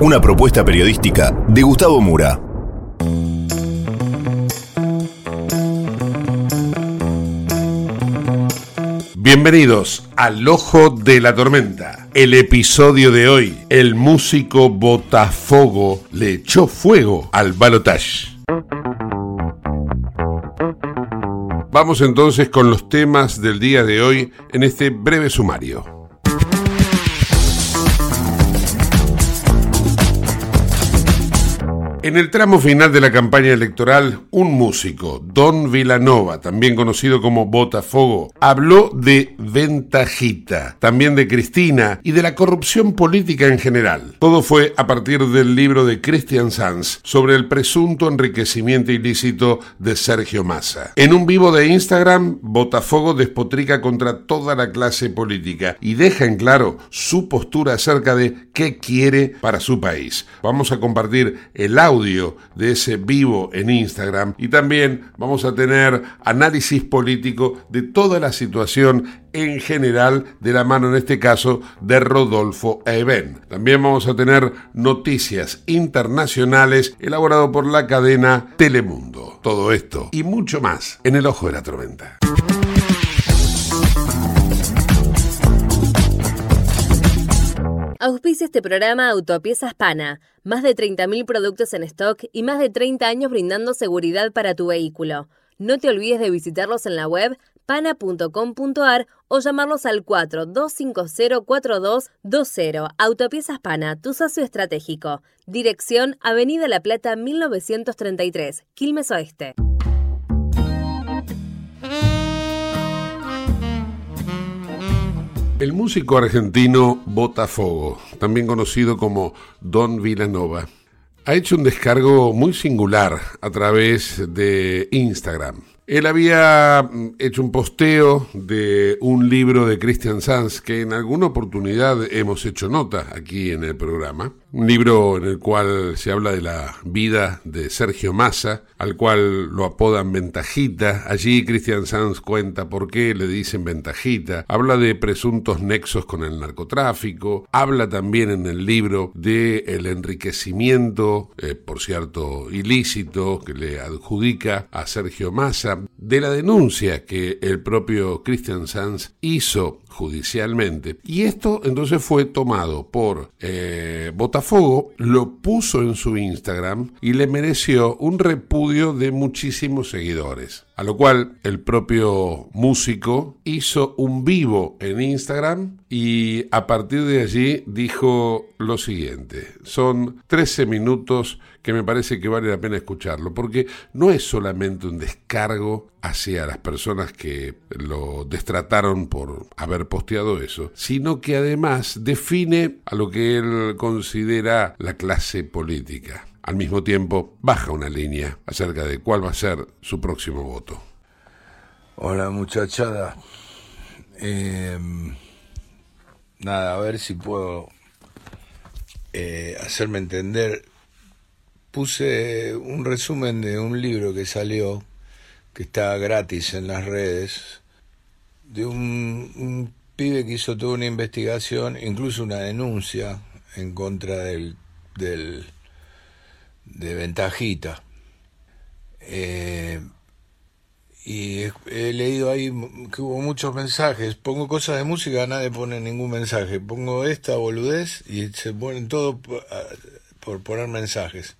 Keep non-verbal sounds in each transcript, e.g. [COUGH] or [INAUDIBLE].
Una propuesta periodística de Gustavo Mura. Bienvenidos al Ojo de la Tormenta. El episodio de hoy, el músico Botafogo le echó fuego al balotage. Vamos entonces con los temas del día de hoy en este breve sumario. En el tramo final de la campaña electoral, un músico, Don Villanova, también conocido como Botafogo, habló de ventajita, también de Cristina y de la corrupción política en general. Todo fue a partir del libro de Christian Sanz sobre el presunto enriquecimiento ilícito de Sergio Massa. En un vivo de Instagram, Botafogo despotrica contra toda la clase política y deja en claro su postura acerca de qué quiere para su país. Vamos a compartir el audio audio de ese vivo en Instagram y también vamos a tener análisis político de toda la situación en general de la mano en este caso de Rodolfo Eben. También vamos a tener noticias internacionales elaborado por la cadena Telemundo. Todo esto y mucho más en el ojo de la tormenta. Auspicia este programa Autopiezas Pana. Más de 30.000 productos en stock y más de 30 años brindando seguridad para tu vehículo. No te olvides de visitarlos en la web pana.com.ar o llamarlos al 42504220. Autopiezas Pana, tu socio estratégico. Dirección Avenida La Plata 1933, Quilmes Oeste. El músico argentino Botafogo, también conocido como Don Villanova, ha hecho un descargo muy singular a través de Instagram. Él había mm, hecho un posteo de un libro de Christian Sanz que en alguna oportunidad hemos hecho nota aquí en el programa. Un libro en el cual se habla de la vida de Sergio Massa, al cual lo apodan Ventajita. Allí Christian Sanz cuenta por qué le dicen Ventajita. Habla de presuntos nexos con el narcotráfico. Habla también en el libro de el enriquecimiento, eh, por cierto, ilícito que le adjudica a Sergio Massa de la denuncia que el propio Christian Sanz hizo judicialmente. Y esto entonces fue tomado por eh, Botafogo, lo puso en su Instagram y le mereció un repudio de muchísimos seguidores. A lo cual el propio músico hizo un vivo en Instagram y a partir de allí dijo lo siguiente. Son 13 minutos que me parece que vale la pena escucharlo, porque no es solamente un descargo hacia las personas que lo destrataron por haber posteado eso, sino que además define a lo que él considera la clase política. Al mismo tiempo, baja una línea acerca de cuál va a ser su próximo voto. Hola muchachada. Em, nada, a ver si puedo eh, hacerme entender. Puse un resumen de un libro que salió, que está gratis en las redes, de un, pibe que hizo toda una investigación, incluso una denuncia en contra del, del de Ventajita. Eh, y he, leído ahí que hubo muchos mensajes. Pongo cosas de música, nadie pone ningún mensaje. Pongo esta boludez y se ponen todo por, poner mensajes.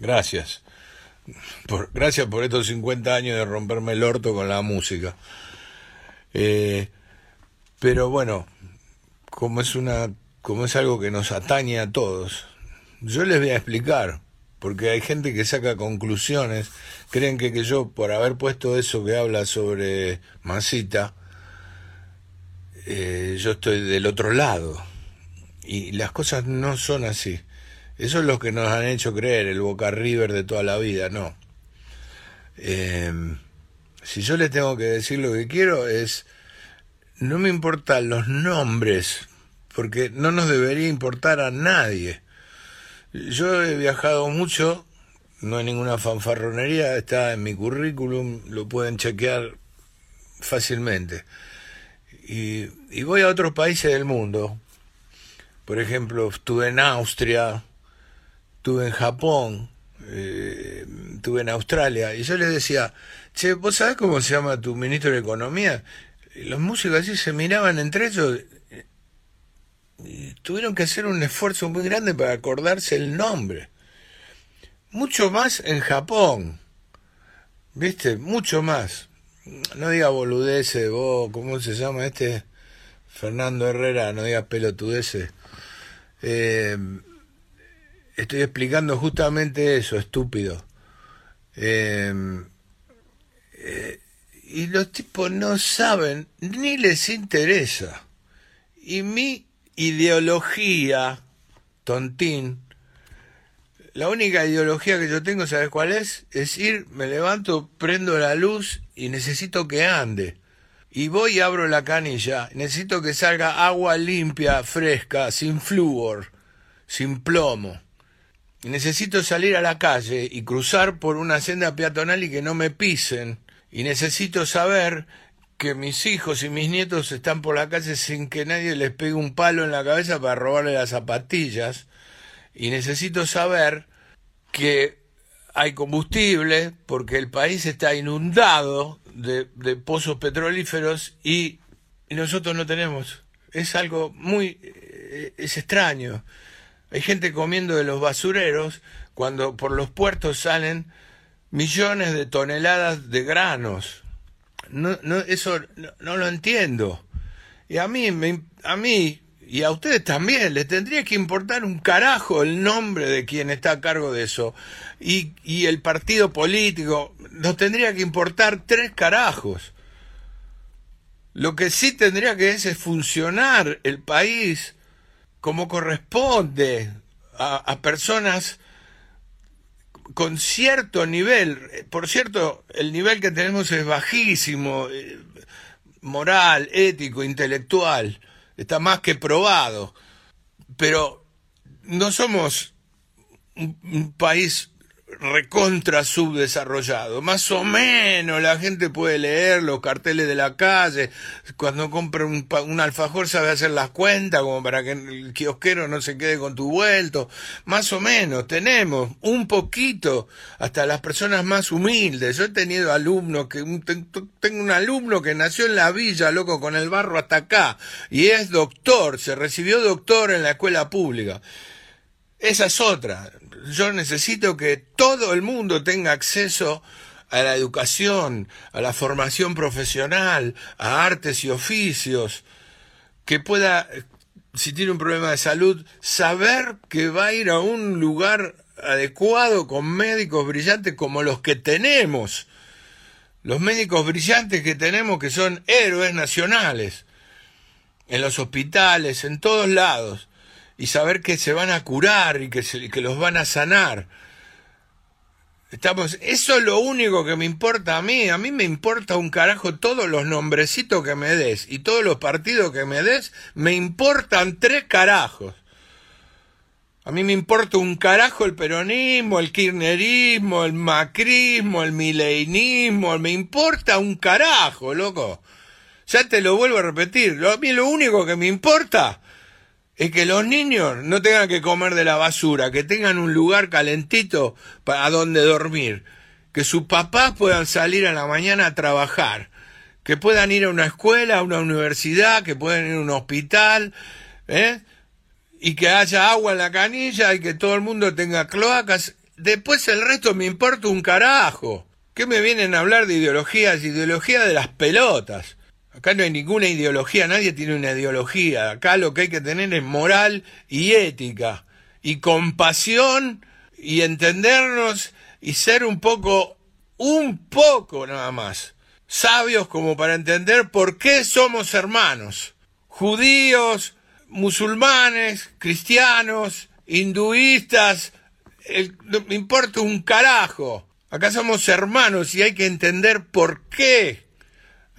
Gracias. Por, gracias por estos 50 años de romperme el orto con la música. Eh, pero bueno, como es una como es algo que nos atañe a todos, yo les voy a explicar porque hay gente que saca conclusiones, creen que, que yo, por haber puesto eso que habla sobre Masita, eh, yo estoy del otro lado. Y las cosas no son así. Eso es lo que nos han hecho creer, el Boca River de toda la vida, no. Em, si yo les tengo que decir lo que quiero es, no me importan los nombres, porque no nos debería importar a nadie. Yo he viajado mucho, no hay ninguna fanfarronería, está en mi currículum, lo pueden chequear fácilmente. Y, voy a otros países del mundo. Por ejemplo, estuve en Austria, estuve en Japón, eh, estuve en Australia, y yo les decía, che, ¿vos sabés cómo se llama tu ministro de Economía? Y los músicos así se miraban entre ellos tuvieron que hacer un esfuerzo muy grande para acordarse el nombre. Mucho más en Japón. ¿Viste? Mucho más. No diga boludeces, vos, ¿cómo se llama este? Fernando Herrera, no diga pelotudeces. Eh, estoy explicando justamente eso, estúpido. Eh, eh, y los tipos no saben, ni les interesa. Y mi ideología, tontín, la única ideología que yo tengo, ¿sabes cuál es? Es ir, me levanto, prendo la luz y necesito que ande. Y voy y abro la canilla. Necesito que salga agua limpia, fresca, sin flúor, sin plomo. Necesito salir a la calle y cruzar por una senda peatonal y que no me pisen. Y necesito saber que mis hijos y mis nietos están por la calle sin que nadie les pegue un palo en la cabeza para robarle las zapatillas y necesito saber que hay combustible porque el país está inundado de, pozos petrolíferos y, y, nosotros no tenemos. Es algo muy... Eh, es extraño. Hay gente comiendo de los basureros cuando por los puertos salen millones de toneladas de granos no, no, eso no, lo entiendo. Y a mí, a mí y a ustedes también les tendría que importar un carajo el nombre de quien está a cargo de eso. Y, y el partido político nos tendría que importar tres carajos. Lo que sí tendría que es, es funcionar el país como corresponde a, personas con cierto nivel, por cierto, el nivel que tenemos es bajísimo, eh, moral, ético, intelectual, está más que probado, pero no somos un, país recontra subdesarrollado. Más o menos la gente puede leer los carteles de la calle. Cuando compra un, un, alfajor sabe hacer las cuentas como para que el kiosquero no se quede con tu vuelto. Más o menos tenemos un poquito hasta las personas más humildes. Yo he tenido alumnos que tengo un alumno que nació en la villa, loco, con el barro hasta acá y es doctor, se recibió doctor en la escuela pública. Esa es otra yo necesito que todo el mundo tenga acceso a la educación, a la formación profesional, a artes y oficios, que pueda, si tiene un problema de salud, saber que va a ir a un lugar adecuado con médicos brillantes como los que tenemos. Los médicos brillantes que tenemos que son héroes nacionales, en los hospitales, en todos lados y saber que se van a curar y que, que los van a sanar. Estamos, eso es lo único que me importa a mí. A mí me importa un carajo todos los nombrecitos que me des y todos los partidos que me des, me importan tres carajos. A mí me importa un carajo el peronismo, el kirchnerismo, el macrismo, el mileinismo, me importa un carajo, loco. Ya te lo vuelvo a repetir. A mí lo único que me importa es que los niños no tengan que comer de la basura, que tengan un lugar calentito para donde dormir, que sus papás puedan salir a la mañana a trabajar, que puedan ir a una escuela, a una universidad, que puedan ir a un hospital, ¿eh? y que haya agua en la canilla y que todo el mundo tenga cloacas. Después el resto me importa un carajo. ¿Qué me vienen a hablar de ideologías? Ideología de las pelotas. Acá no hay ninguna ideología, nadie tiene una ideología. Acá lo que hay que tener es moral y ética, y compasión, y entendernos, y ser un poco, un poco nada más, sabios como para entender por qué somos hermanos. Judíos, musulmanes, cristianos, hinduistas, me importa un carajo. Acá somos hermanos y hay que entender por qué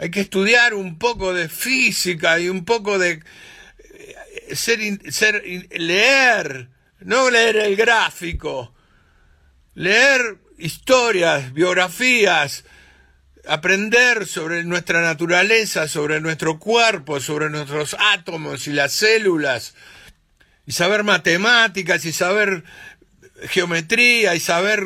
hay que estudiar un poco de física y un poco de eh, ser, leer, no leer el gráfico, leer historias, biografías, aprender sobre nuestra naturaleza, sobre nuestro cuerpo, sobre nuestros átomos y las células, y saber matemáticas y saber geometría y saber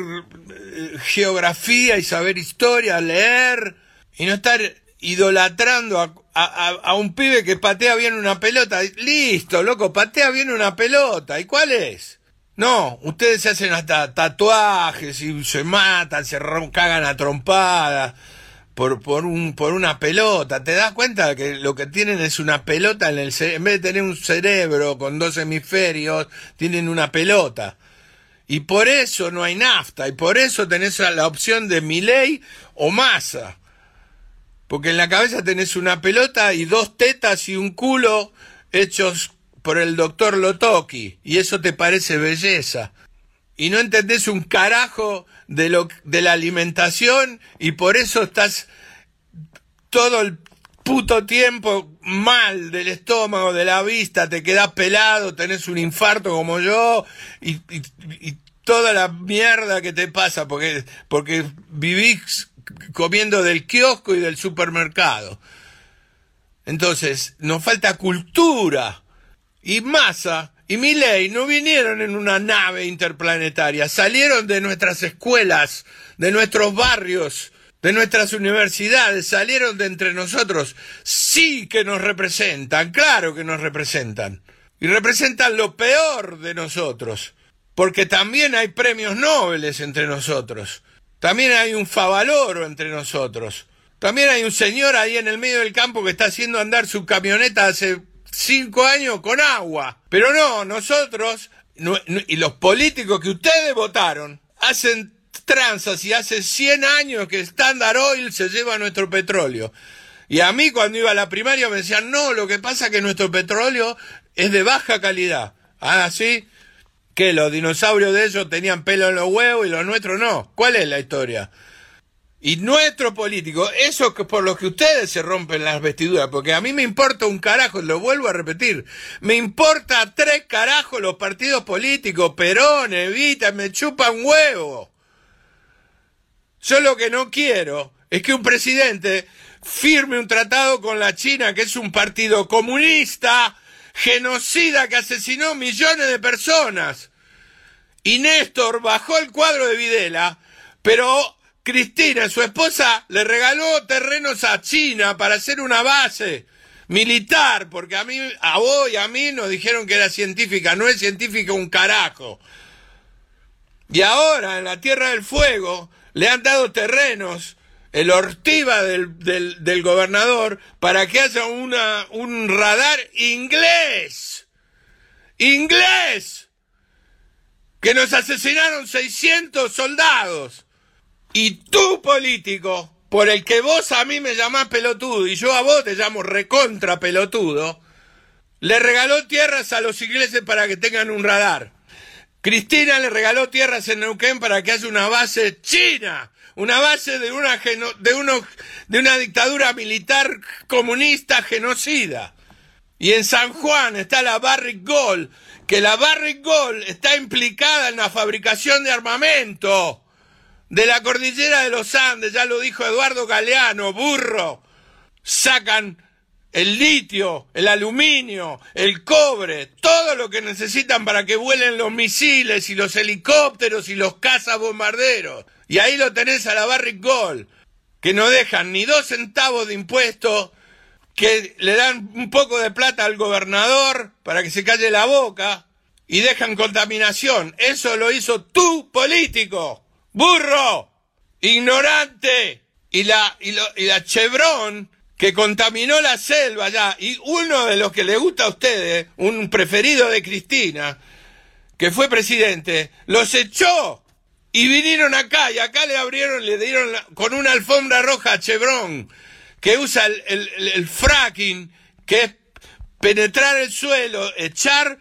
eh, geografía y saber historia, leer y no estar idolatrando a, un pibe que patea bien una pelota. Listo, loco, patea bien una pelota. ¿Y cuál es? No, ustedes se hacen hasta tatuajes y se matan, se cagan a trompadas por, por, un, por una pelota. ¿Te das cuenta que lo que tienen es una pelota en el En vez de tener un cerebro con dos hemisferios, tienen una pelota. Y por eso no hay nafta, y por eso tenés la opción de Miley o Massa. Porque en la cabeza tenés una pelota y dos tetas y un culo hechos por el doctor Lotoki. Y eso te parece belleza. Y no entendés un carajo de, lo, de la alimentación y por eso estás todo el puto tiempo mal del estómago, de la vista, te quedás pelado, tenés un infarto como yo y, y toda la mierda que te pasa porque, porque vivís comiendo del kiosco y del supermercado. Entonces, nos falta cultura. Y Massa y Milei no vinieron en una nave interplanetaria, salieron de nuestras escuelas, de nuestros barrios, de nuestras universidades, salieron de entre nosotros. Sí que nos representan, claro que nos representan. Y representan lo peor de nosotros, porque también hay premios nobles entre nosotros. También hay un favaloro entre nosotros. También hay un señor ahí en el medio del campo que está haciendo andar su camioneta hace cinco años con agua. Pero no, nosotros y los políticos que ustedes votaron hacen tranzas y hace 100 años que Standard Oil se lleva nuestro petróleo. Y a mí cuando iba a la primaria me decían, no, lo que pasa es que nuestro petróleo es de baja calidad. Ah, sí que los dinosaurios de ellos tenían pelo en los huevos y los nuestros no. ¿Cuál es la historia? Y nuestro político, eso que por lo que ustedes se rompen las vestiduras, porque a mí me importa un carajo, lo vuelvo a repetir, me importa tres carajos los partidos políticos, Perón, Evita, me chupan huevo. Yo lo que no quiero es que un presidente firme un tratado con la China, que es un partido comunista, genocida que asesinó millones de personas. Y Néstor bajó el cuadro de Videla, pero Cristina, su esposa, le regaló terrenos a China para hacer una base militar, porque a mí, a vos y a mí nos dijeron que era científica, no es científica un carajo. Y ahora en la Tierra del Fuego le han dado terrenos el ortiva del, del, gobernador para que haya una, un radar inglés. Inglés. Que nos asesinaron 600 soldados. Y tú, político, por el que vos a mí me llamás pelotudo y yo a vos te llamo recontra pelotudo, le regaló tierras a los ingleses para que tengan un radar. Cristina le regaló tierras en Neuquén para que haya una base china, una base de una, de uno, de una dictadura militar comunista genocida. Y en San Juan está la Barrick Gold, que la Barrick Gold está implicada en la fabricación de armamento de la cordillera de los Andes, ya lo dijo Eduardo Galeano, burro. Sacan el litio, el aluminio, el cobre, todo lo que necesitan para que vuelen los misiles y los helicópteros y los cazas bombarderos. Y ahí lo tenés a la Barrick Gold, que no dejan ni dos centavos de impuestos, que le dan un poco de plata al gobernador para que se calle la boca y dejan contaminación. Eso lo hizo tu político, burro, ignorante. Y la, y, y la Chevron que contaminó la selva ya, y uno de los que le gusta a ustedes, un preferido de Cristina, que fue presidente, los echó y vinieron acá y acá le abrieron, le dieron con una alfombra roja a Chevron, que usa el, fracking, que es penetrar el suelo, echar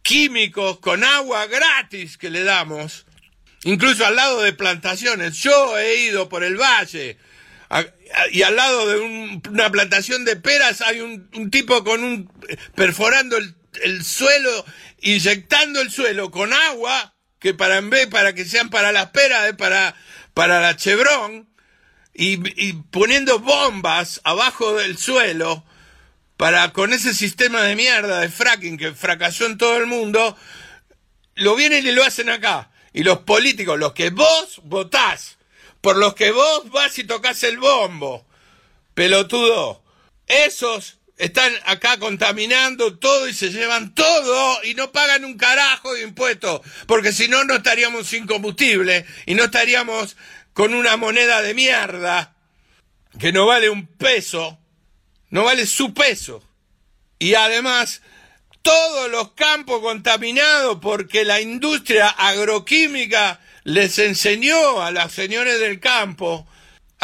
químicos con agua gratis que le damos, incluso al lado de plantaciones. Yo he ido por el valle y al lado de una plantación de peras hay un, tipo con un perforando el, suelo, inyectando el suelo con agua, que para en vez para que sean para las peras, para, para la chevron, y, y poniendo bombas abajo del suelo para con ese sistema de mierda de fracking que fracasó en todo el mundo, lo vienen y lo hacen acá. Y los políticos, los que vos votás, por los que vos vas y tocas el bombo, pelotudo. Esos están acá contaminando todo y se llevan todo y no pagan un carajo de impuestos, porque si no, no estaríamos sin combustible y no estaríamos con una moneda de mierda que no vale un peso, no vale su peso. Y además, todos los campos contaminados porque la industria agroquímica les enseñó a las señores del campo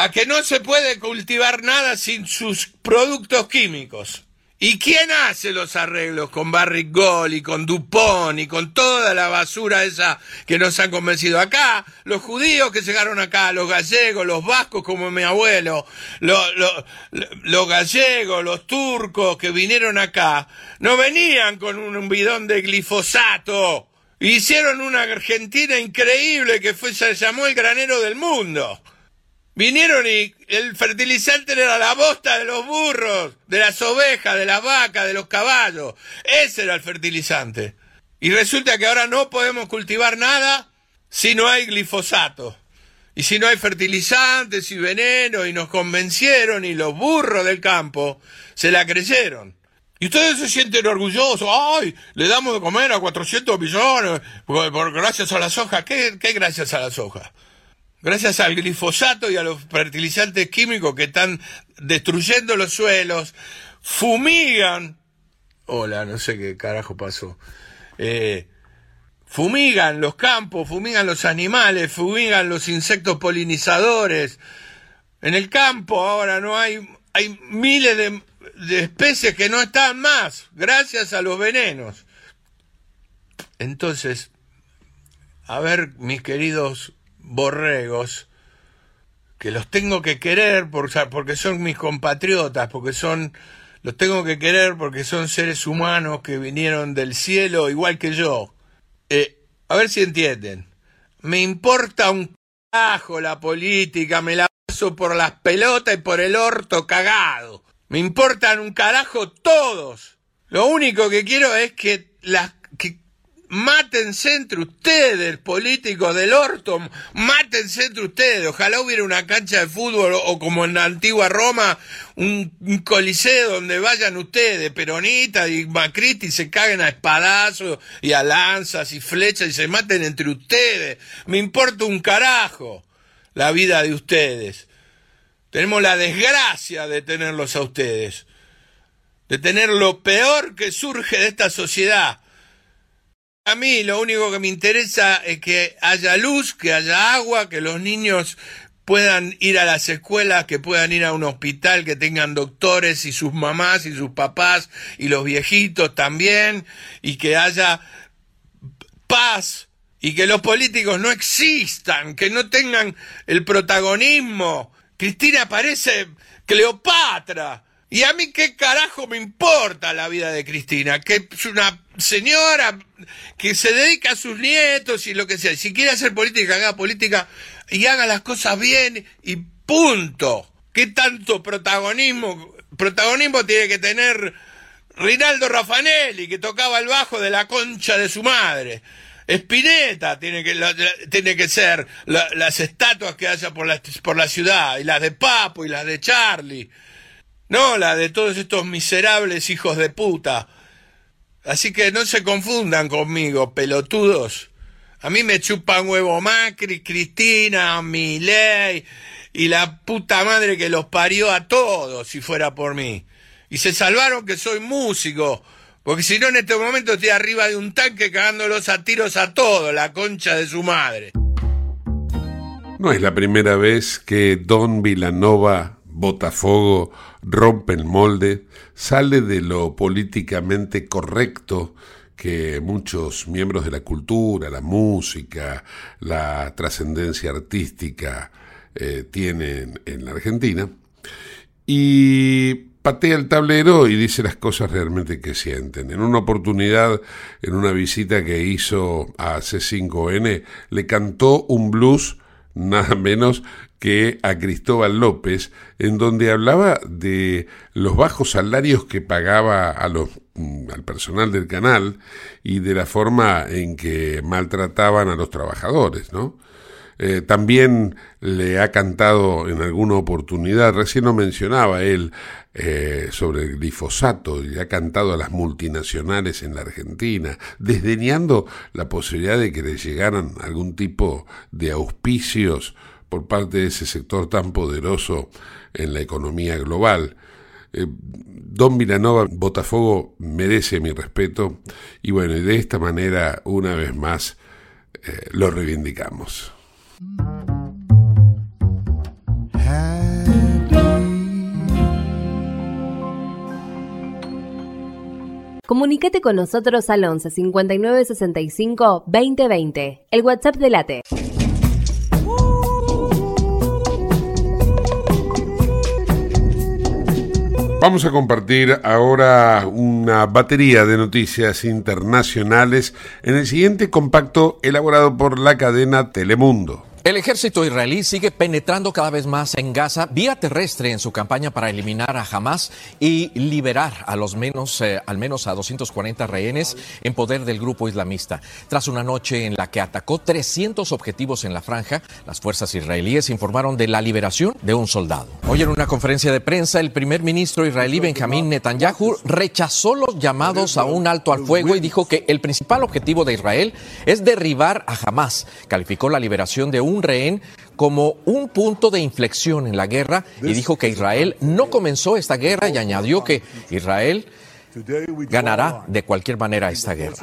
a que no se puede cultivar nada sin sus productos químicos. ¿Y quién hace los arreglos con Barrick Gold y con Dupont y con toda la basura esa que nos han convencido acá? Los judíos que llegaron acá, los gallegos, los vascos como mi abuelo, los, los gallegos, los turcos que vinieron acá, no venían con un bidón de glifosato Hicieron una Argentina increíble que fue, se llamó el granero del mundo. Vinieron y el fertilizante era la bosta de los burros, de las ovejas, de las vacas, de los caballos. Ese era el fertilizante. Y resulta que ahora no podemos cultivar nada si no hay glifosato. Y si no hay fertilizantes y veneno, y nos convencieron, y los burros del campo se la creyeron. Y ustedes se sienten orgullosos, ¡ay! Le damos de comer a 400 millones por, gracias a la soja. ¿Qué, ¿Qué gracias a la soja? Gracias al glifosato y a los fertilizantes químicos que están destruyendo los suelos, fumigan. Hola, no sé qué carajo pasó. Eh, fumigan los campos, fumigan los animales, fumigan los insectos polinizadores. En el campo ahora no hay, hay miles de de especies que no están más, gracias a los venenos. Entonces, a ver, mis queridos borregos, que los tengo que querer porque son mis compatriotas, porque son, los tengo que querer porque son seres humanos que vinieron del cielo igual que yo. Eh, a ver si entienden. Me importa un carajo la política, me la paso por las pelotas y por el orto cagado. Me importan un carajo todos. Lo único que quiero es que las mátense entre ustedes, políticos del orto, mátense entre ustedes. Ojalá hubiera una cancha de fútbol o, como en la antigua Roma, un, coliseo donde vayan ustedes, peronistas y macristas, y se caguen a espadazos y a lanzas y flechas y se maten entre ustedes. Me importa un carajo la vida de ustedes. Tenemos la desgracia de tenerlos a ustedes, de tener lo peor que surge de esta sociedad. A mí lo único que me interesa es que haya luz, que haya agua, que los niños puedan ir a las escuelas, que puedan ir a un hospital, que tengan doctores y sus mamás y sus papás y los viejitos también, y que haya paz y que los políticos no existan, que no tengan el protagonismo. Cristina parece Cleopatra. ¿Y a mí qué carajo me importa la vida de Cristina? Que es una señora que se dedica a sus nietos y lo que sea. Si quiere hacer política, haga política y haga las cosas bien y punto. ¿Qué tanto protagonismo? Protagonismo tiene que tener Rinaldo Raffanelli, que tocaba el bajo de la concha de su madre. Spinetta tiene que, tiene que ser las estatuas que haya por la, por la ciudad, y las de Papo y las de Charlie. No, la de todos estos miserables hijos de puta. Así que no se confundan conmigo, pelotudos. A mí me chupan huevo Macri, Cristina, Milei y la puta madre que los parió a todos si fuera por mí. Y se salvaron que soy músico, porque si no en este momento estoy arriba de un tanque cagándolos a tiros a todos, la concha de su madre. No es la primera vez que Don Vilanova Botafogo rompe el molde, sale de lo políticamente correcto que muchos miembros de la cultura, la música, la trascendencia artística eh, tienen en la Argentina, y patea el tablero y dice las cosas realmente que sienten. En una oportunidad, en una visita que hizo a C5N, le cantó un blues nada menos que a Cristóbal López, en donde hablaba de los bajos salarios que pagaba a los, mm, al personal del canal y de la forma en que maltrataban a los trabajadores, ¿no? Eh, también le ha cantado en alguna oportunidad, recién lo mencionaba él, eh, sobre el glifosato, y ha cantado a las multinacionales en la Argentina, desdeñando la posibilidad de que le llegaran algún tipo de auspicios por parte de ese sector tan poderoso en la economía global. Eh, Don Milanova Botafogo merece mi respeto y bueno, de esta manera una vez más eh, lo reivindicamos. Comunicate con nosotros al 11 59 65 2020, el WhatsApp de Late. Vamos a compartir ahora una batería de noticias internacionales en el siguiente compacto elaborado por la cadena Telemundo. El ejército israelí sigue penetrando cada vez más en Gaza vía terrestre en su campaña para eliminar a Hamas y liberar a los menos, eh, al menos a 240 rehenes en poder del grupo islamista. Tras una noche en la que atacó 300 objetivos en la franja, las fuerzas israelíes informaron de la liberación de un soldado. Hoy en una conferencia de prensa, el primer ministro israelí Benjamín Netanyahu rechazó los llamados a un alto al fuego y dijo que el principal objetivo de Israel es derribar a Hamas. Calificó la liberación de un un rehén como un punto de inflexión en la guerra y dijo que Israel no comenzó esta guerra y añadió que Israel ganará de cualquier manera esta guerra.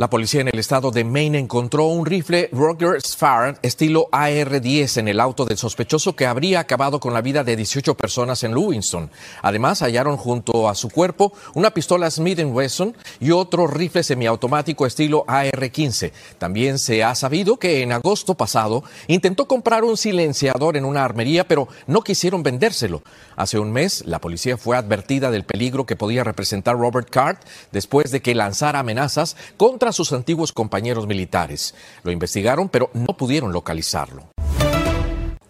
La policía en el estado de Maine encontró un rifle Roger Sfar estilo AR-10 en el auto del sospechoso que habría acabado con la vida de 18 personas en Lewiston. Además, hallaron junto a su cuerpo una pistola Smith Wesson y otro rifle semiautomático estilo AR-15. También se ha sabido que en agosto pasado intentó comprar un silenciador en una armería, pero no quisieron vendérselo. Hace un mes, la policía fue advertida del peligro que podía representar Robert Card después de que lanzara amenazas contra sus antiguos compañeros militares. Lo investigaron, pero no pudieron localizarlo.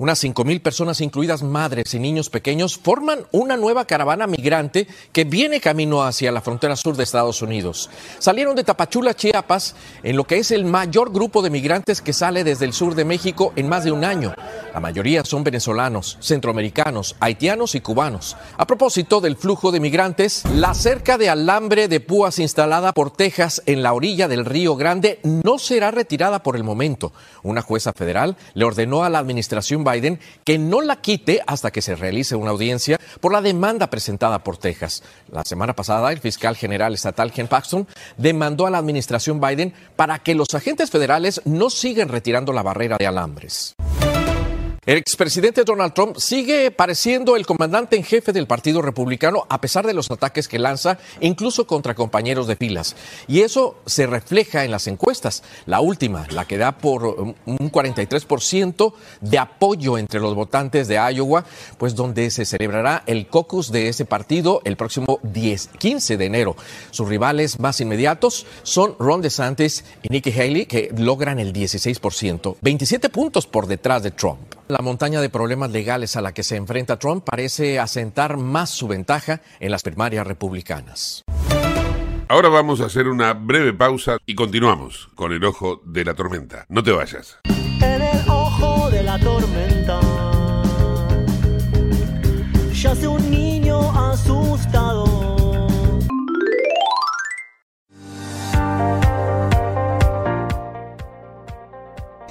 Unas 5.000 personas, incluidas madres y niños pequeños, forman una nueva caravana migrante que viene camino hacia la frontera sur de Estados Unidos. Salieron de Tapachula, Chiapas, en lo que es el mayor grupo de migrantes que sale desde el sur de México en más de un año. La mayoría son venezolanos, centroamericanos, haitianos y cubanos. A propósito del flujo de migrantes, la cerca de alambre de púas instalada por Texas en la orilla del Río Grande no será retirada por el momento. Una jueza federal le ordenó a la administración Biden que no la quite hasta que se realice una audiencia por la demanda presentada por Texas. La semana pasada, el fiscal general estatal Ken Paxton demandó a la administración Biden para que los agentes federales no sigan retirando la barrera de alambres. El expresidente Donald Trump sigue pareciendo el comandante en jefe del Partido Republicano a pesar de los ataques que lanza, incluso contra compañeros de filas. Y eso se refleja en las encuestas. La última, la que da por un 43% de apoyo entre los votantes de Iowa, pues donde se celebrará el caucus de ese partido el próximo 10, 15 de enero. Sus rivales más inmediatos son Ron DeSantis y Nikki Haley, que logran el 16%, 27 puntos por detrás de Trump. La montaña de problemas legales a la que se enfrenta Trump parece asentar más su ventaja en las primarias republicanas. Ahora vamos a hacer una breve pausa y continuamos con el ojo de la tormenta. No te vayas. En el ojo de la tormenta yace un niño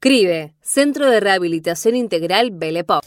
CRIBE, Centro de Rehabilitación Integral Belepop.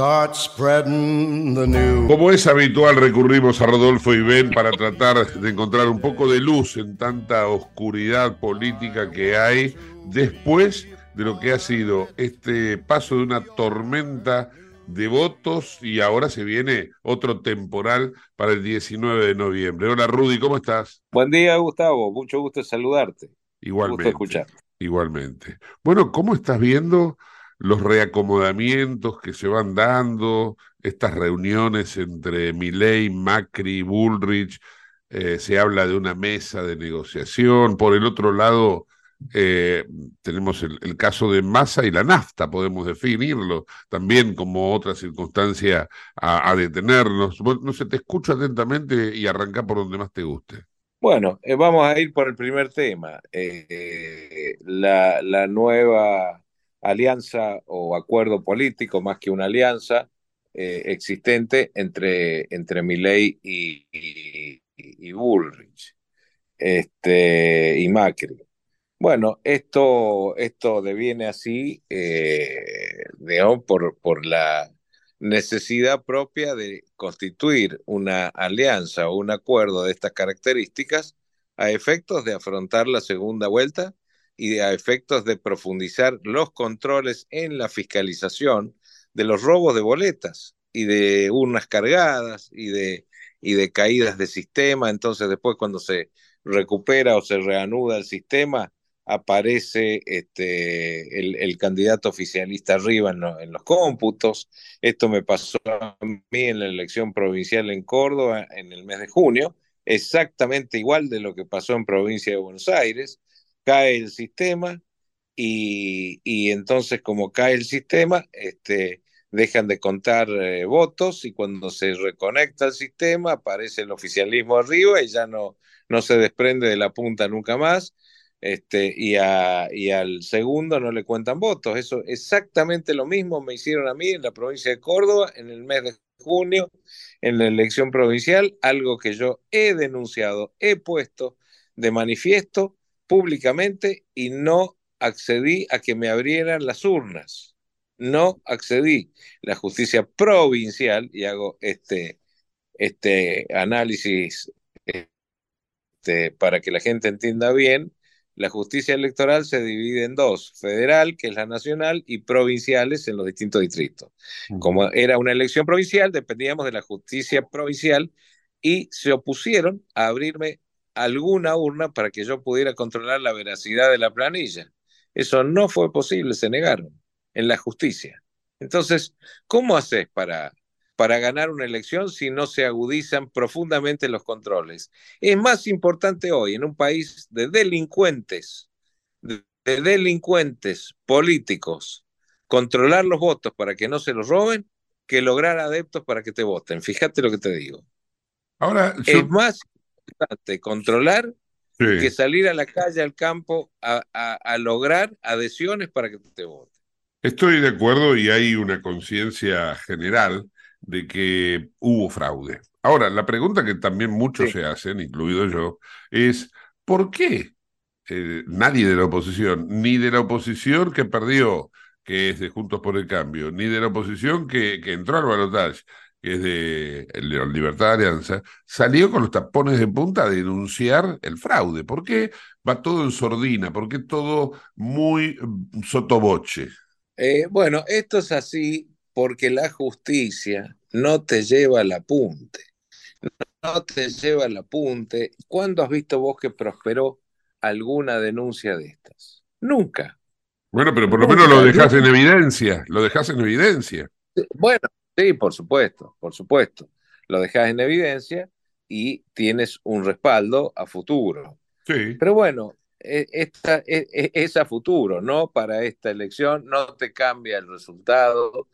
Start spreading the news. Como es habitual, recurrimos a Rodolfo y Ben para tratar de encontrar un poco de luz en tanta oscuridad política que hay después de lo que ha sido este paso de una tormenta de votos y ahora se viene otro temporal para el 19 de noviembre. Hola Rudy, ¿cómo estás? Buen día, Gustavo. Mucho gusto saludarte. Igualmente. Gusto. Igualmente. Bueno, ¿cómo estás viendo los reacomodamientos que se van dando, estas reuniones entre Milei, Macri, Bullrich? Eh, se habla de una mesa de negociación. Por el otro lado, eh, tenemos el, caso de Massa y la nafta, podemos definirlo también como otra circunstancia a, detenernos. no sé, te escucho atentamente y arranca por donde más te guste. Bueno, eh, vamos a ir por el primer tema. La, la, nueva alianza o acuerdo político, más que una alianza eh, existente entre, entre Milley y, Bullrich este, y Macri. Bueno, esto, esto deviene así, digamos, por, por la necesidad propia de constituir una alianza o un acuerdo de estas características a efectos de afrontar la segunda vuelta y a efectos de profundizar los controles en la fiscalización de los robos de boletas y de urnas cargadas y de, y de caídas de sistema. Entonces después cuando se recupera o se reanuda el sistema, aparece este, el, candidato oficialista arriba en, en, los cómputos. Esto me pasó a mí en la elección provincial en Córdoba en el mes de junio, exactamente igual de lo que pasó en provincia de Buenos Aires. Cae el sistema y, y entonces como cae el sistema, este, dejan de contar eh, votos y cuando se reconecta el sistema aparece el oficialismo arriba y ya no, no se desprende de la punta nunca más este, y, a, y al segundo no le cuentan votos. Eso exactamente lo mismo me hicieron a mí en la provincia de Córdoba en el mes de junio, en la elección provincial, algo que yo he denunciado, he puesto de manifiesto públicamente y no accedí a que me abrieran las urnas. No accedí. La justicia provincial, y hago este, este análisis este, para que la gente entienda bien, la justicia electoral se divide en dos, federal, que es la nacional, y provinciales en los distintos distritos. Como era una elección provincial, dependíamos de la justicia provincial y se opusieron a abrirme alguna urna para que yo pudiera controlar la veracidad de la planilla. Eso no fue posible, se negaron en la justicia. Entonces, ¿cómo haces para para ganar una elección si no se agudizan profundamente los controles. Es más importante hoy en un país de delincuentes, de delincuentes políticos, controlar los votos para que no se los roben que lograr adeptos para que te voten. Fíjate lo que te digo. Ahora, es más importante controlar sí. que salir a la calle, al campo, a, a, a lograr adhesiones para que te voten. Estoy de acuerdo y hay una conciencia general de que hubo fraude. Ahora, la pregunta que también muchos sí. se hacen, incluido yo, es ¿por qué eh, nadie de la oposición, ni de la oposición que perdió, que es de Juntos por el Cambio, ni de la oposición que, que entró al balotaje, que es de, Libertad de Alianza, salió con los tapones de punta a denunciar el fraude? ¿Por qué va todo en sordina? ¿Por qué todo muy mm, sotoboche? Eh, bueno, esto es así porque la justicia no te lleva al apunte. No te lleva al apunte. ¿Cuándo has visto vos que prosperó alguna denuncia de estas? Nunca. Bueno, pero por lo menos lo dejas en evidencia, lo dejas en evidencia. Bueno, sí, por supuesto, por supuesto. Lo dejas en evidencia y tienes un respaldo a futuro. Sí. Pero bueno, e, esta, es, es a futuro, ¿no? Para esta elección no te cambia el resultado,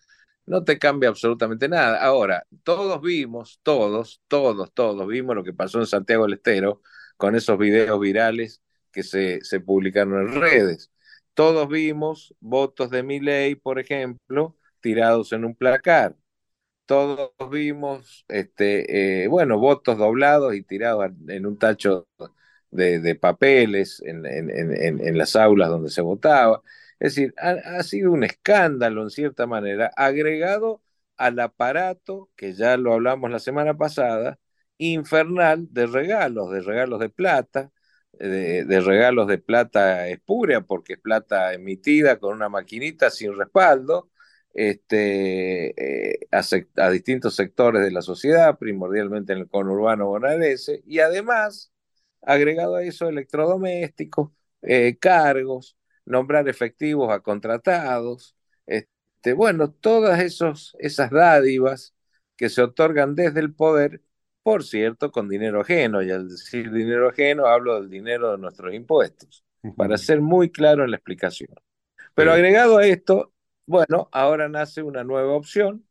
no te cambia absolutamente nada. Ahora, todos vimos, todos, todos, todos vimos lo que pasó en Santiago del Estero con esos videos virales que se, se publicaron en redes. Todos vimos votos de mi ley, por ejemplo, tirados en un placar. Todos vimos, este, eh, bueno, votos doblados y tirados en un tacho de, de papeles en, en, en, en las aulas donde se votaba. Es decir, ha, ha, sido un escándalo en cierta manera, agregado al aparato, que ya lo hablamos la semana pasada, infernal de regalos, de regalos de plata, de, de regalos de plata espúrea, porque es plata emitida con una maquinita sin respaldo, este, eh, a, a, distintos sectores de la sociedad, primordialmente en el conurbano bonaerense, y además, agregado a eso, electrodomésticos, eh, cargos, nombrar efectivos a contratados, este, bueno, todas esos, esas dádivas que se otorgan desde el poder, por cierto, con dinero ajeno, y al decir dinero ajeno hablo del dinero de nuestros impuestos. para ser muy claro en la explicación. Pero agregado a esto, bueno, ahora nace una nueva opción,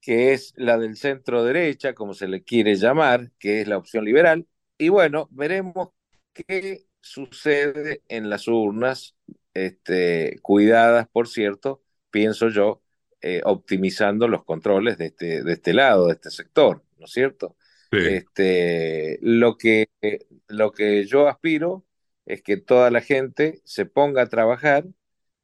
que es la del centro derecha, como se le quiere llamar, que es la opción liberal. Y bueno, veremos qué sucede en las urnas, este, cuidadas, por cierto, pienso yo, eh, optimizando los controles de este, de este lado, de este sector, ¿no es cierto? Este, lo, que, lo que yo aspiro es que toda la gente se ponga a trabajar,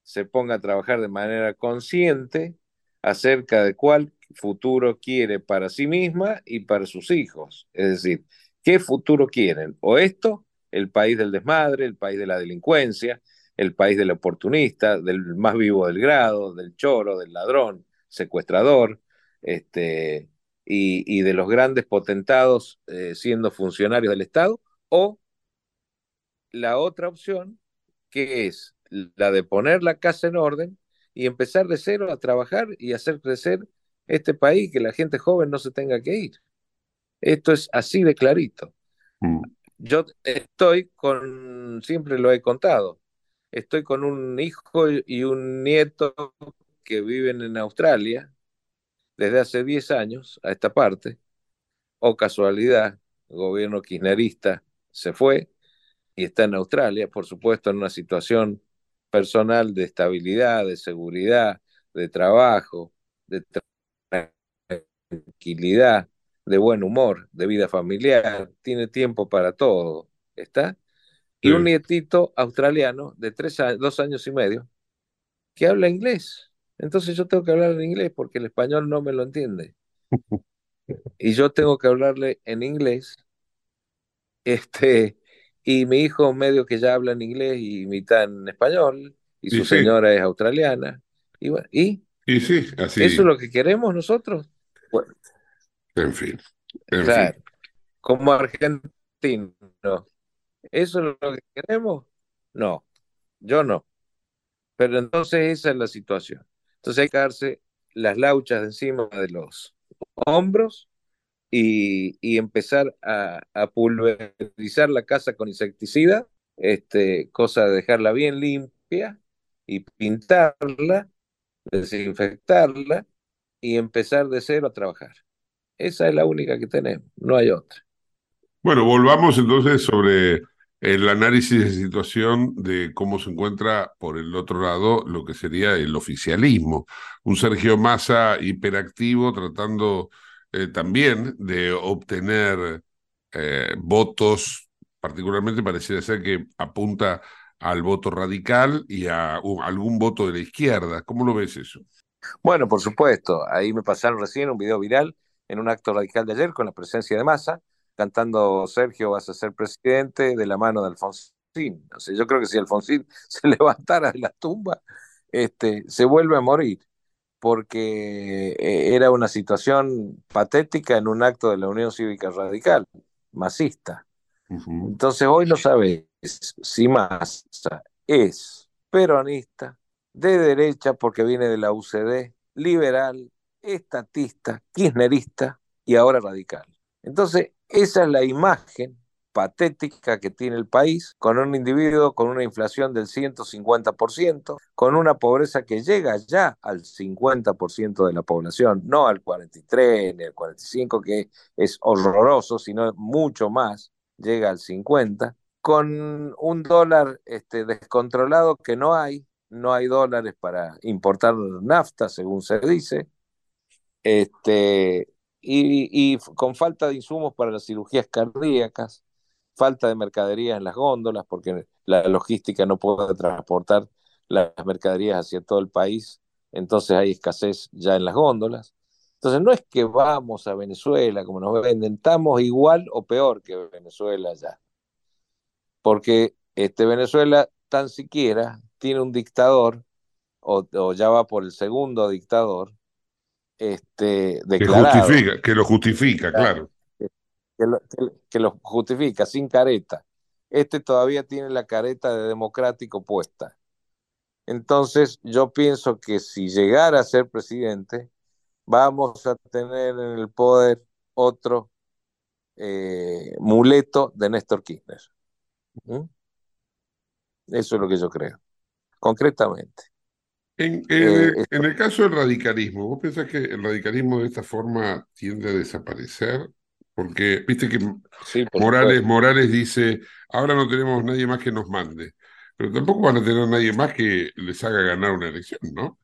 se ponga a trabajar de manera consciente acerca de cuál futuro quiere para sí misma y para sus hijos. Es decir, ¿qué futuro quieren? O esto, el país del desmadre, el país de la delincuencia, el país del oportunista, del más vivo del grado, del choro, del ladrón, secuestrador, este, y, de los grandes potentados eh, siendo funcionarios del Estado, o la otra opción, que es la de poner la casa en orden y empezar de cero a trabajar y hacer crecer este país, que la gente joven no se tenga que ir. Esto es así de clarito. Mm. Yo estoy con, siempre lo he contado, estoy con un hijo y un nieto que viven en Australia desde hace 10 años a esta parte, o casualidad, el gobierno kirchnerista se fue y está en Australia, por supuesto, en una situación personal de estabilidad, de seguridad, de trabajo, de tranquilidad, de buen humor, de vida familiar, tiene tiempo para todo, ¿está? Y un nietito australiano de tres dos años y medio que habla inglés. Entonces yo tengo que hablar en inglés porque el español no me lo entiende. [LAUGHS] Y yo tengo que hablarle en inglés. Este, y mi hijo medio que ya habla en inglés y mitad en español, y su señora es australiana. Y bueno, ¿y? Y sí, así. ¿Eso es lo que queremos nosotros? Bueno, en fin. como argentino, ¿eso es lo que queremos? No, yo no. Pero entonces esa es la situación. Entonces hay que darse las lauchas de encima de los hombros y, empezar a, pulverizar la casa con insecticida, este, cosa de dejarla bien limpia y pintarla, desinfectarla y empezar de cero a trabajar. Esa es la única que tenemos, no hay otra. Bueno, volvamos entonces sobre el análisis de situación de cómo se encuentra por el otro lado lo que sería el oficialismo. Un Sergio Massa hiperactivo tratando eh, también de obtener eh, votos, particularmente pareciera ser que apunta al voto radical y a algún voto de la izquierda. ¿Cómo lo ves eso? Bueno, por supuesto. Ahí me pasaron recién un video viral en un acto radical de ayer con la presencia de Massa, cantando Sergio vas a ser presidente de la mano de Alfonsín. Yo creo que si Alfonsín [LAUGHS] se levantara de la tumba, este, se vuelve a morir, porque eh, era una situación patética en un acto de la Unión Cívica Radical, masista. Entonces hoy no sabes si Massa es peronista, de derecha porque viene de la UCD, liberal, estatista, kirchnerista y ahora radical. Entonces, esa es la imagen patética que tiene el país, con un individuo con una inflación del 150%, con una pobreza que llega ya al 50% de la población, no al 43 ni al 45, que es horroroso, sino mucho más, llega al 50, con un dólar este, descontrolado que no hay, no hay dólares para importar nafta, según se dice, este, y, con falta de insumos para las cirugías cardíacas, falta de mercadería en las góndolas, porque la logística no puede transportar las mercaderías hacia todo el país, entonces hay escasez ya en las góndolas. Entonces no es que vamos a Venezuela como nos venden, estamos igual o peor que Venezuela ya. Porque este Venezuela tan siquiera tiene un dictador, o ya va por el segundo dictador, este, declarado. Que, justifica, que lo justifica, claro. Que, lo, justifica, sin careta. Este todavía tiene la careta de democrático puesta. Entonces, yo pienso que si llegara a ser presidente, vamos a tener en el poder otro eh, muleto de Néstor Kirchner. ¿Mm? Eso es lo que yo creo, concretamente. En, Eh, en- en el caso del radicalismo, ¿vos pensás que el radicalismo de esta forma tiende a desaparecer? Porque, viste que sí, por Morales, supuesto. Morales dice, ahora no tenemos nadie más que nos mande, pero tampoco van a tener nadie más que les haga ganar una elección, ¿no?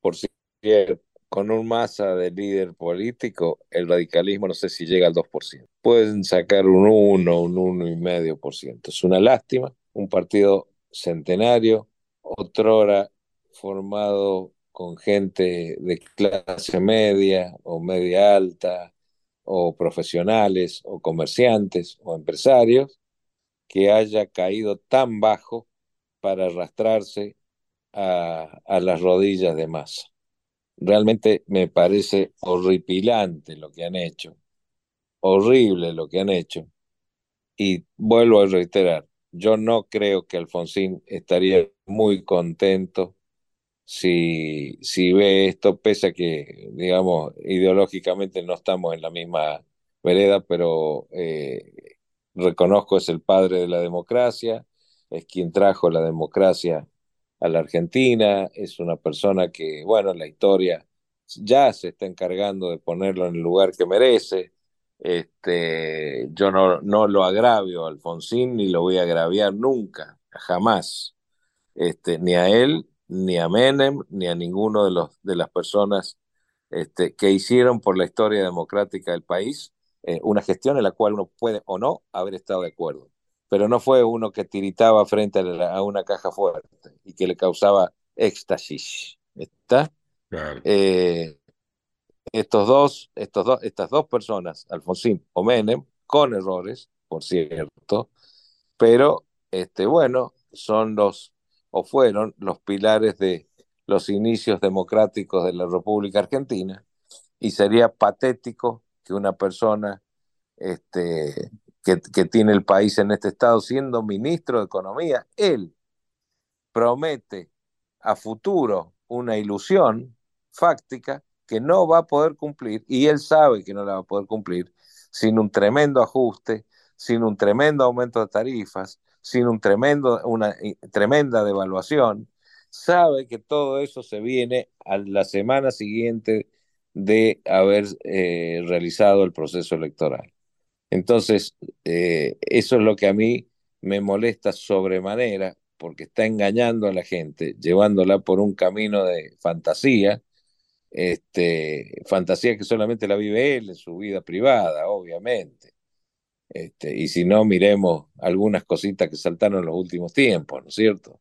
Por cierto, con un masa de líder político, el radicalismo no sé si llega al 2%. Pueden sacar un 1, un 1,5%. Es una lástima, un partido centenario, otrora formado con gente de clase media o media alta, o profesionales, o comerciantes, o empresarios, que haya caído tan bajo para arrastrarse a, a las rodillas de masa. Realmente me parece horripilante lo que han hecho, horrible lo que han hecho. Y vuelvo a reiterar, yo no creo que Alfonsín estaría muy contento si, si ve esto, pese a que, digamos, ideológicamente no estamos en la misma vereda, pero eh, reconozco es el padre de la democracia, es quien trajo la democracia a la Argentina, es una persona que, bueno, la historia ya se está encargando de ponerlo en el lugar que merece. Este, yo no, no lo agravio a Alfonsín ni lo voy a agraviar nunca, jamás. Este, ni a él, ni a Menem, ni a ninguno de los de las personas este, que hicieron por la historia democrática del país eh, una gestión en la cual uno puede o no haber estado de acuerdo. Pero no fue uno que tiritaba frente a, la- a una caja fuerte y que le causaba éxtasis. ¿Está? Claro. Eh, estos dos, estos dos, estas dos personas, Alfonsín o Menem, con errores, por cierto, pero este, bueno, son los, o fueron los pilares de los inicios democráticos de la República Argentina, y sería patético que una persona este, que, que tiene el país en este estado, siendo ministro de Economía, él promete a futuro una ilusión fáctica que no va a poder cumplir, y él sabe que no la va a poder cumplir, sin un tremendo ajuste, sin un tremendo aumento de tarifas, sin un tremendo, una eh, tremenda devaluación, sabe que todo eso se viene a la semana siguiente de haber eh, realizado el proceso electoral. Entonces, eh, eso es lo que a mí me molesta sobremanera, porque está engañando a la gente, llevándola por un camino de fantasía, este, fantasía que solamente la vive él en su vida privada, obviamente. Este, y si no, miremos algunas cositas que saltaron en los últimos tiempos, ¿no es cierto?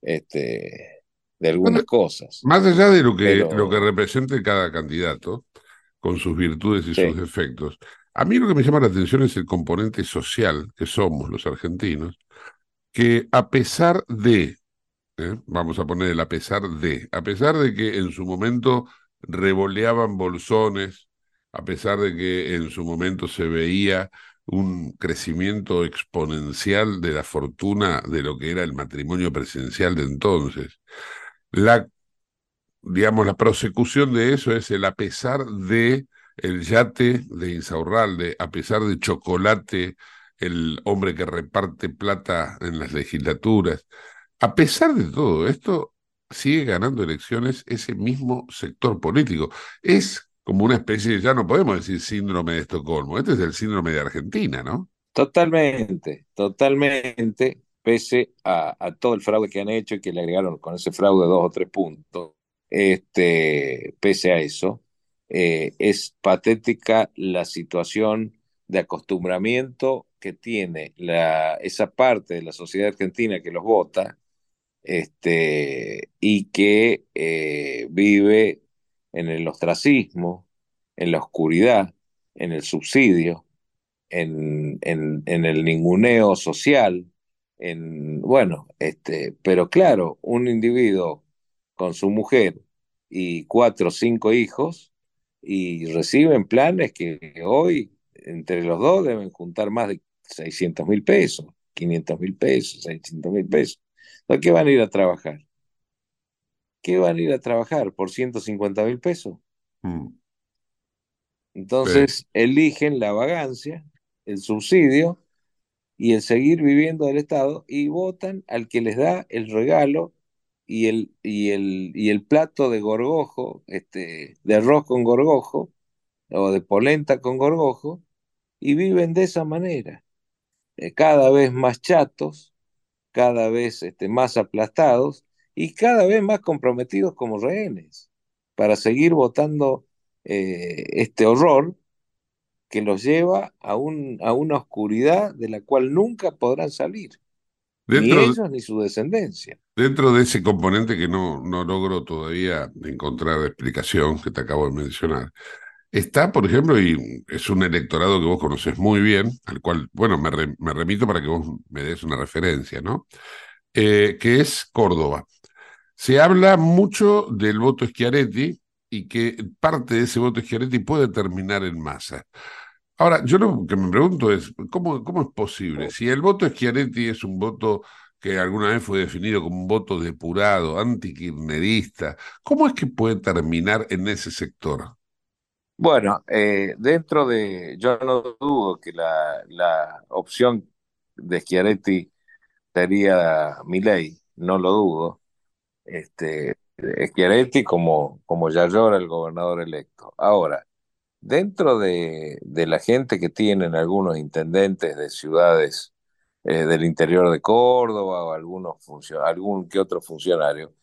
Este, de algunas cosas. Más allá de lo que, Pero- lo que represente cada candidato, con sus virtudes y Sí. sus defectos, a mí lo que me llama la atención es el componente social que somos los argentinos, que a pesar de, ¿eh? vamos a poner el a pesar de, a pesar de que en su momento revoleaban bolsones, a pesar de que en su momento se veía un crecimiento exponencial de la fortuna de lo que era el matrimonio presidencial de entonces, la digamos, la prosecución de eso es el a pesar de el yate de Insaurralde, a pesar de Chocolate, el hombre que reparte plata en las legislaturas. A pesar de todo esto, sigue ganando elecciones ese mismo sector político. Es como una especie, ya no podemos decir síndrome de Estocolmo, este es el síndrome de Argentina, ¿no? Totalmente, totalmente, pese a, todo el fraude que han hecho y que le agregaron con ese fraude dos o tres puntos, este, pese a eso, eh, es patética la situación de acostumbramiento que tiene la, esa parte de la sociedad argentina que los vota este, y que eh, vive en el ostracismo, en la oscuridad, en el subsidio, en, en, en el ninguneo social, en, bueno, este, pero claro, un individuo con su mujer y cuatro o cinco hijos y reciben planes que hoy entre los dos deben juntar más de 600 mil pesos, 500 mil pesos, 600 mil pesos. ¿Por qué van a ir a trabajar? ¿Qué van a ir a trabajar por 150 mil pesos? Mm. Entonces eligen la vagancia, el subsidio y el seguir viviendo del Estado y votan al que les da el regalo y el, y el, y el plato de gorgojo, este, de arroz con gorgojo o de polenta con gorgojo y viven de esa manera, eh, cada vez más chatos, cada vez este, más aplastados y cada vez más comprometidos como rehenes para seguir votando eh, este horror que los lleva a, un, a una oscuridad de la cual nunca podrán salir, Dentro, ni ellos ni su descendencia. dentro de ese componente que no, no logro todavía encontrar explicación, que te acabo de mencionar, está, por ejemplo, y es un electorado que vos conoces muy bien, al cual, bueno, me, re- me remito para que vos me des una referencia, ¿no? Eh, que es Córdoba. Se habla mucho del voto Schiaretti y que parte de ese voto Schiaretti puede terminar en masa. Ahora, yo lo que me pregunto es, ¿cómo, cómo es posible? Si el voto Schiaretti es un voto que alguna vez fue definido como un voto depurado, antikirchnerista, ¿cómo es que puede terminar en ese sector? Bueno, eh, dentro de, yo no dudo que la, la opción de Schiaretti sería Milei, no lo dudo. Este, Schiaretti como, como Yayora, el gobernador electo. Ahora, dentro de, de la gente que tienen algunos intendentes de ciudades eh, del interior de Córdoba o algunos algún que otro funcionario,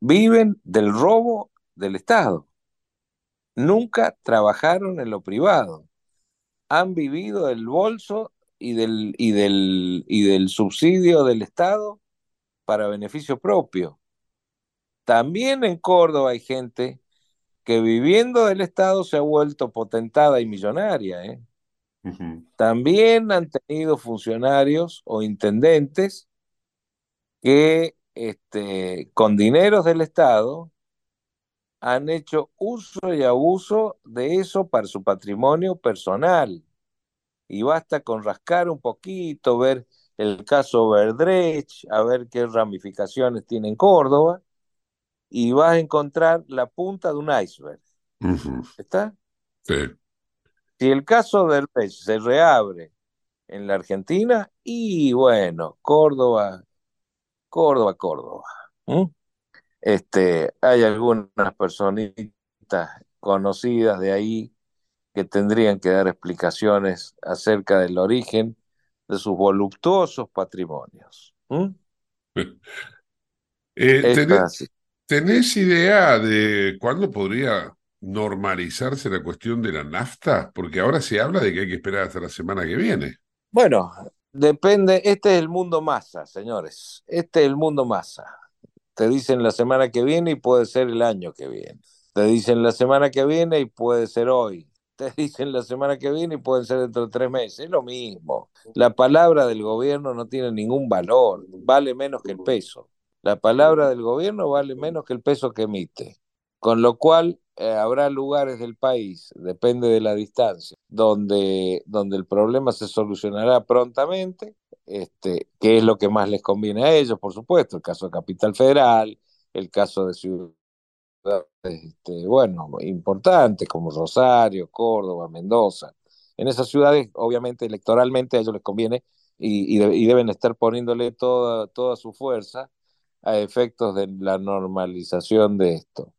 viven del robo del Estado. Nunca trabajaron en lo privado. Han vivido del bolso y del, y del, y del subsidio del Estado para beneficio propio. También en Córdoba hay gente que viviendo del Estado se ha vuelto potentada y millonaria. ¿eh? También han tenido funcionarios o intendentes que este, con dineros del Estado han hecho uso y abuso de eso para su patrimonio personal. Y basta con rascar un poquito, ver el caso Verdrech, a ver qué ramificaciones tiene en Córdoba, y vas a encontrar la punta de un iceberg. ¿Está? Sí. Si el caso Verdrech se reabre en la Argentina, y bueno, Córdoba, Córdoba, Córdoba. ¿Mm? Este, hay algunas personitas conocidas de ahí que tendrían que dar explicaciones acerca del origen de sus voluptuosos patrimonios. ¿Mm? [LAUGHS] Eh, Esto es ¿tenés, así. Tenés idea de cuándo podría normalizarse la cuestión de la nafta? Porque ahora se habla de que hay que esperar hasta la semana que viene. Bueno, depende, este es el mundo masa, señores. Este es el mundo masa. Te dicen la semana que viene y puede ser el año que viene. Te dicen la semana que viene y puede ser hoy. Te [LAUGHS] dicen la semana que viene y pueden ser dentro de tres meses. Es lo mismo. La palabra del gobierno no tiene ningún valor. Vale menos que el peso. La palabra del gobierno vale menos que el peso que emite. Con lo cual, eh, habrá lugares del país, depende de la distancia, donde, donde el problema se solucionará prontamente, este, que es lo que más les conviene a ellos, por supuesto, el caso de Capital Federal, el caso de ciudades, este, bueno, importantes como Rosario, Córdoba, Mendoza. En esas ciudades, obviamente, electoralmente a ellos les conviene y, y, de- y deben estar poniéndole toda, toda su fuerza a efectos de la normalización de esto.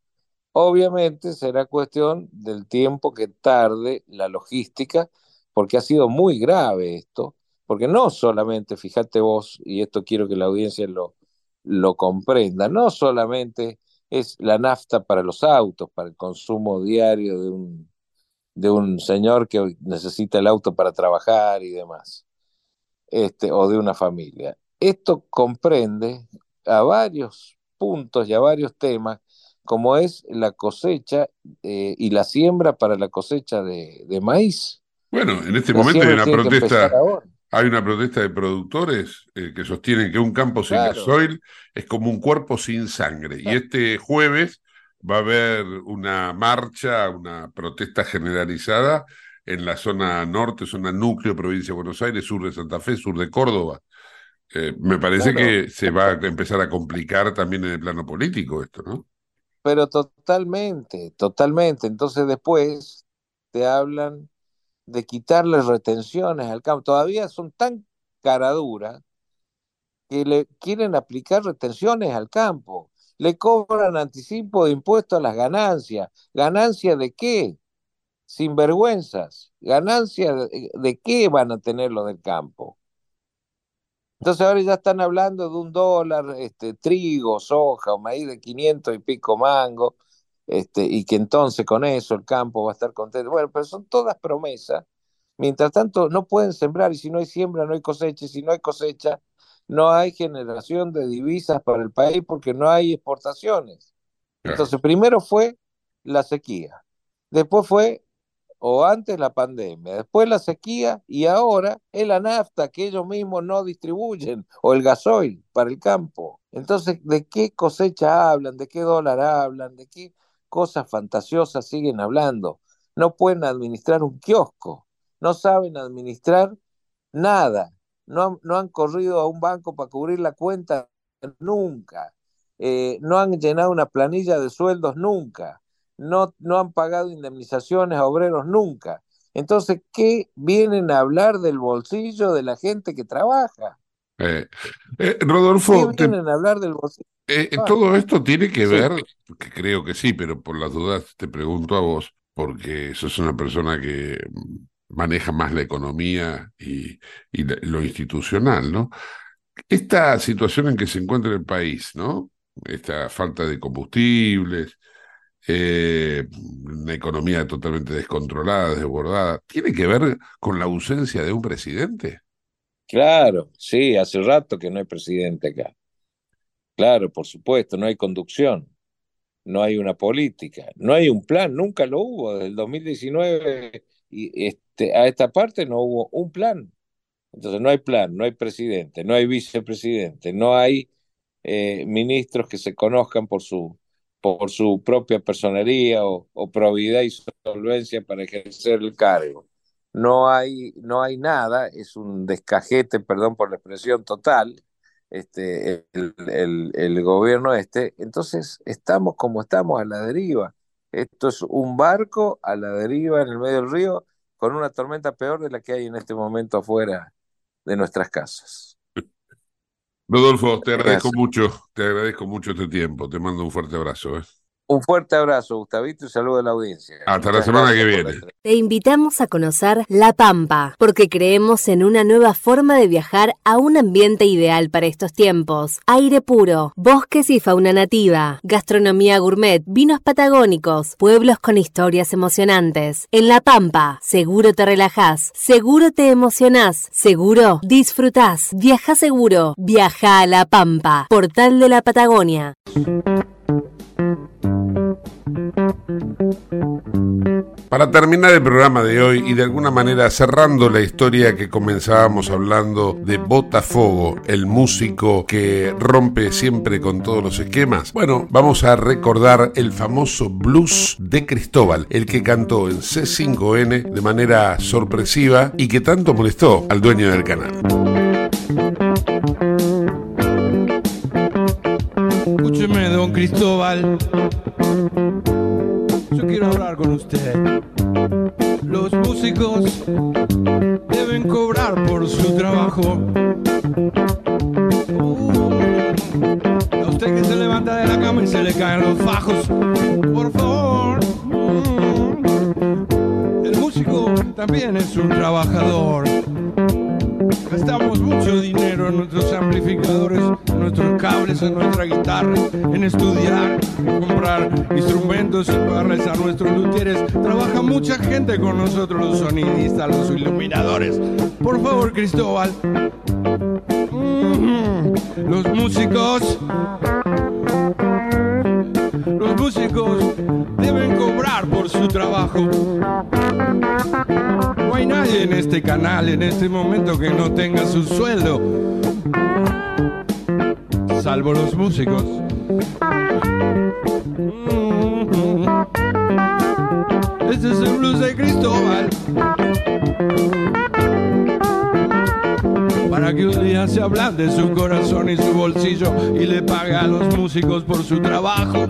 Obviamente será cuestión del tiempo que tarde la logística, porque ha sido muy grave esto, porque no solamente, fíjate vos, y esto quiero que la audiencia lo, lo comprenda, no solamente es la nafta para los autos, para el consumo diario de un, de un señor que necesita el auto para trabajar y demás, este, o de una familia. Esto comprende a varios puntos y a varios temas, como es la cosecha eh, y la siembra para la cosecha de, de maíz. Bueno, en este La momento hay una protesta, hay una protesta de productores eh, que sostienen que un campo sin Claro. gasoil es como un cuerpo sin sangre. Y este jueves va a haber una marcha, una protesta generalizada en la zona norte, zona núcleo, provincia de Buenos Aires, sur de Santa Fe, sur de Córdoba. Eh, me parece Claro. que se va a empezar a complicar también en el plano político esto, ¿no? Pero totalmente, totalmente. Entonces después te hablan de quitarle retenciones al campo. Todavía son tan cara dura que le quieren aplicar retenciones al campo. Le cobran anticipo de impuestos a las ganancias. ¿Ganancia de qué? Sinvergüenzas. ¿Ganancia de, de qué van a tener los del campo? Entonces ahora ya están hablando de un dólar, este, trigo, soja o maíz de 500 y pico mango, este, y que entonces con eso el campo va a estar contento. Bueno, pero son todas promesas. Mientras tanto, no pueden sembrar y si no hay siembra, no hay cosecha, y si no hay cosecha, no hay generación de divisas para el país porque no hay exportaciones. Entonces, primero fue la sequía, después fue o antes la pandemia, después la sequía y ahora es la nafta que ellos mismos no distribuyen o el gasoil para el campo. Entonces, ¿de qué cosecha hablan? ¿De qué dólar hablan? ¿De qué cosas fantasiosas siguen hablando? No pueden administrar un kiosco, no saben administrar nada, no no han corrido a un banco para cubrir la cuenta nunca, eh, no han llenado una planilla de sueldos nunca no, no han pagado indemnizaciones a obreros nunca. Entonces, ¿qué vienen a hablar del bolsillo de la gente que trabaja? Eh, eh, Rodolfo, ¿Qué vienen a hablar del bolsillo? eh, todo esto tiene que sí. ver, que creo que sí, pero por las dudas te pregunto a vos, porque sos una persona que maneja más la economía y, y lo institucional, ¿no? Esta situación en que se encuentra el país, ¿no? Esta falta de combustibles, eh, una economía totalmente descontrolada, desbordada, ¿tiene que ver con la ausencia de un presidente? Claro, sí, hace rato que no hay presidente acá. Claro, por supuesto, no hay conducción, no hay una política, no hay un plan, nunca lo hubo. Desde el 2019 y este, a esta parte no hubo un plan. Entonces no hay plan, no hay presidente, no hay vicepresidente, no hay eh, ministros que se conozcan por su, por su propia personería o, o y solvencia para ejercer el cargo. No hay, no hay nada, es un descajete, perdón por la expresión total, este, el, el, el gobierno este. Entonces estamos como estamos a la deriva. Esto es un barco a la deriva en el medio del río con una tormenta peor de la que hay en este momento afuera de nuestras casas. Rodolfo, te agradezco Gracias. mucho, te agradezco mucho este tiempo, te mando un fuerte abrazo, ¿eh? Un fuerte abrazo, Gustavito, y saludo a la audiencia. Hasta la semana que la viene. Te invitamos a conocer La Pampa, porque creemos en una nueva forma de viajar a un ambiente ideal para estos tiempos. Aire puro, bosques y fauna nativa, gastronomía gourmet, vinos patagónicos, pueblos con historias emocionantes. En La Pampa, seguro te relajás, seguro te emocionás, seguro disfrutás. Viaja seguro, viaja a La Pampa, portal de la Patagonia. Para terminar el programa de hoy y de alguna manera cerrando la historia que comenzábamos hablando de Botafogo, el músico que rompe siempre con todos los esquemas, bueno, vamos a recordar el famoso blues de Cristóbal, el que cantó en C5N de manera sorpresiva y que tanto molestó al dueño del canal. Cristóbal. Yo quiero hablar con usted. Los músicos deben cobrar por su trabajo. Uh, a usted que se levanta de la cama y se le caen los fajos. Por favor. Mm. El músico también es un trabajador. Gastamos mucho dinero en nuestros amplificadores, en nuestros cables, en nuestra guitarra, en estudiar, en comprar instrumentos y pagarles a nuestros luthieres. Trabaja mucha gente con nosotros, los sonidistas, los iluminadores. Por favor, Cristóbal. Los músicos. Por su trabajo. No hay nadie en este canal en este momento que no tenga su sueldo. Salvo los músicos. Este es el blues de Cristóbal. Para que un día se ablande su corazón y su bolsillo y le pague a los músicos por su trabajo.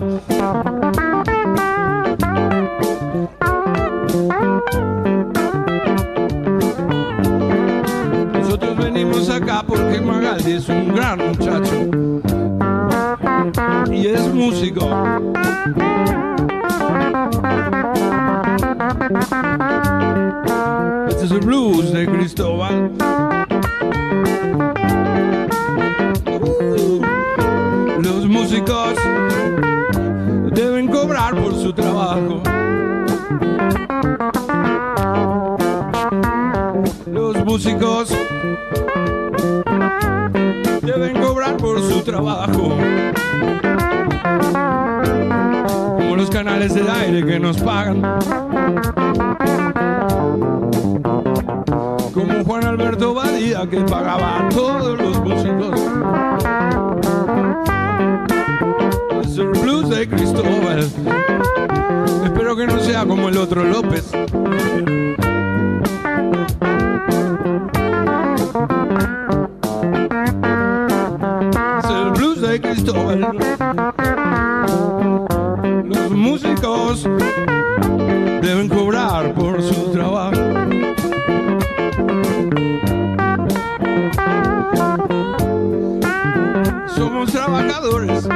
Nosotros Nos venimos acá porque Magaldi es un gran muchacho y es músico. Este es el blues de Cristóbal. Uh, los músicos músicos deben cobrar por su trabajo. Como los canales del aire que nos pagan. Como Juan Alberto Badía que pagaba a todos los músicos. Blues de Cristóbal. Espero que no sea como el otro López. Deben cobrar por su trabajo. Somos trabajadores.